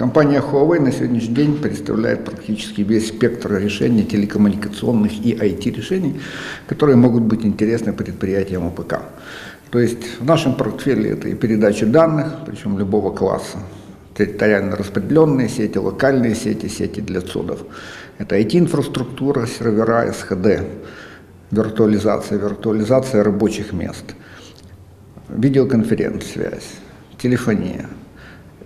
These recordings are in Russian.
Компания Huawei на сегодняшний день представляет практически весь спектр решений телекоммуникационных и IT-решений, которые могут быть интересны предприятиям ОПК. То есть в нашем портфеле это и передача данных, причем любого класса, территориально распределенные сети, локальные сети, сети для ЦОДов. Это IT-инфраструктура, сервера, СХД, виртуализация, виртуализация рабочих мест, видеоконференц-связь, телефония,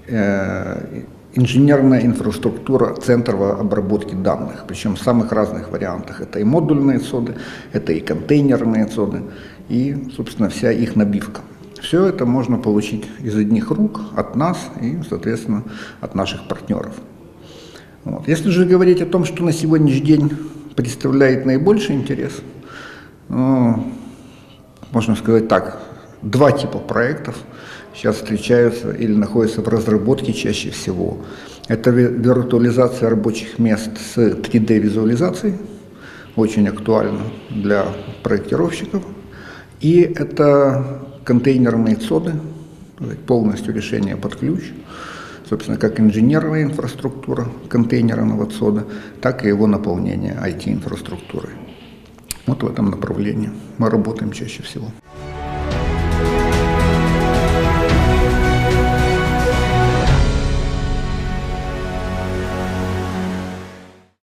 э, инженерная инфраструктура центров обработки данных, причем в самых разных вариантах. Это и модульные соды, это и контейнерные соды, и, собственно, вся их набивка. Все это можно получить из одних рук, от нас и, соответственно, от наших партнеров. Вот. Если же говорить о том, что на сегодняшний день представляет наибольший интерес, ну, можно сказать так, два типа проектов сейчас встречаются или находятся в разработке чаще всего. Это виртуализация рабочих мест с 3D-визуализацией, очень актуально для проектировщиков. И это контейнерные ЦОДы, полностью решение под ключ, собственно, как инженерная инфраструктура контейнерного ЦОДа, так и его наполнение IT-инфраструктурой. Вот в этом направлении мы работаем чаще всего.